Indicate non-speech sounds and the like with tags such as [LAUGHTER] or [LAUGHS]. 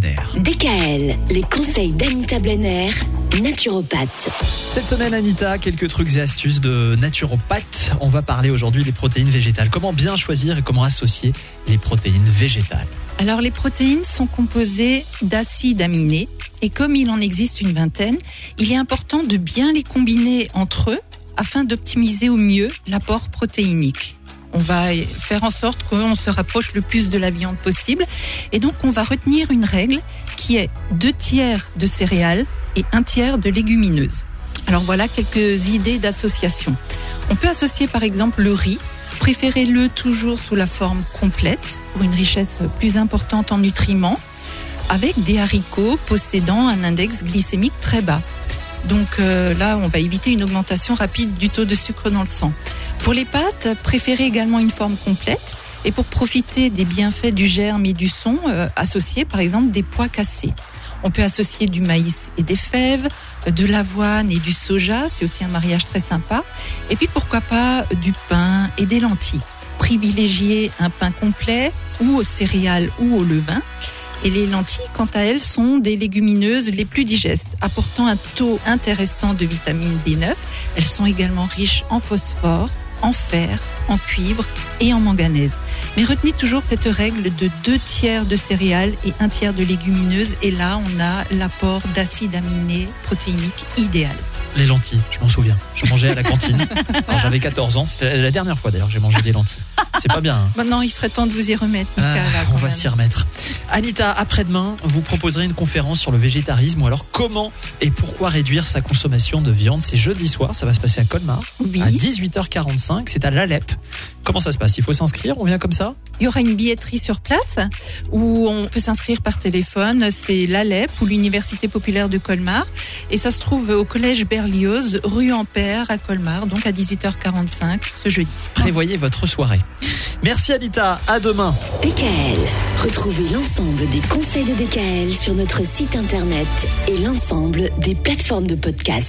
Blenner. DKL, les conseils d'Anita Blenner, naturopathe. Cette semaine, Anita, quelques trucs et astuces de naturopathe. On va parler aujourd'hui des protéines végétales. Comment bien choisir et comment associer les protéines végétales Alors les protéines sont composées d'acides aminés et comme il en existe une vingtaine, il est important de bien les combiner entre eux afin d'optimiser au mieux l'apport protéinique. On va faire en sorte qu'on se rapproche le plus de la viande possible et donc on va retenir une règle qui est deux tiers de céréales et un tiers de légumineuses. Alors voilà quelques idées d'association. On peut associer par exemple le riz Préférez-le toujours sous la forme complète pour une richesse plus importante en nutriments, avec des haricots possédant un index glycémique très bas. Donc euh, là, on va éviter une augmentation rapide du taux de sucre dans le sang. Pour les pâtes, préférez également une forme complète. Et pour profiter des bienfaits du germe et du son, euh, associez par exemple des pois cassés. On peut associer du maïs et des fèves, de l'avoine et du soja, c'est aussi un mariage très sympa. Et puis pourquoi pas du pain et des lentilles. Privilégiez un pain complet ou aux céréales ou au levain. Et les lentilles, quant à elles, sont des légumineuses les plus digestes, apportant un taux intéressant de vitamine B9. Elles sont également riches en phosphore, en fer, en cuivre et en manganèse. Mais retenez toujours cette règle de deux tiers de céréales et un tiers de légumineuses. Et là, on a l'apport d'acides aminés protéiniques idéal. Les lentilles, je m'en souviens. Je mangeais à la cantine [LAUGHS] quand j'avais 14 ans. C'était la dernière fois d'ailleurs que j'ai mangé des lentilles. C'est pas bien. hein. Maintenant, il serait temps de vous y remettre, Ah, là, on va s'y remettre. Anita, après-demain, vous proposerez une conférence sur le végétarisme ou alors comment et pourquoi réduire sa consommation de viande. C'est jeudi soir, ça va se passer à Colmar Oui. à 18h45. C'est à l'Alep. Comment ça se passe? Il faut s'inscrire On vient comme ça? Il y aura une billetterie sur place où on peut s'inscrire par téléphone. C'est l'ALEP ou l'Université populaire de Colmar. Et ça se trouve au collège Berlioz, rue Ampère à Colmar, donc à 18h45 ce jeudi. Prévoyez votre soirée. Merci Anita, à demain. DKL, retrouvez l'ensemble des conseils de DKL sur notre site internet et l'ensemble des plateformes de podcast.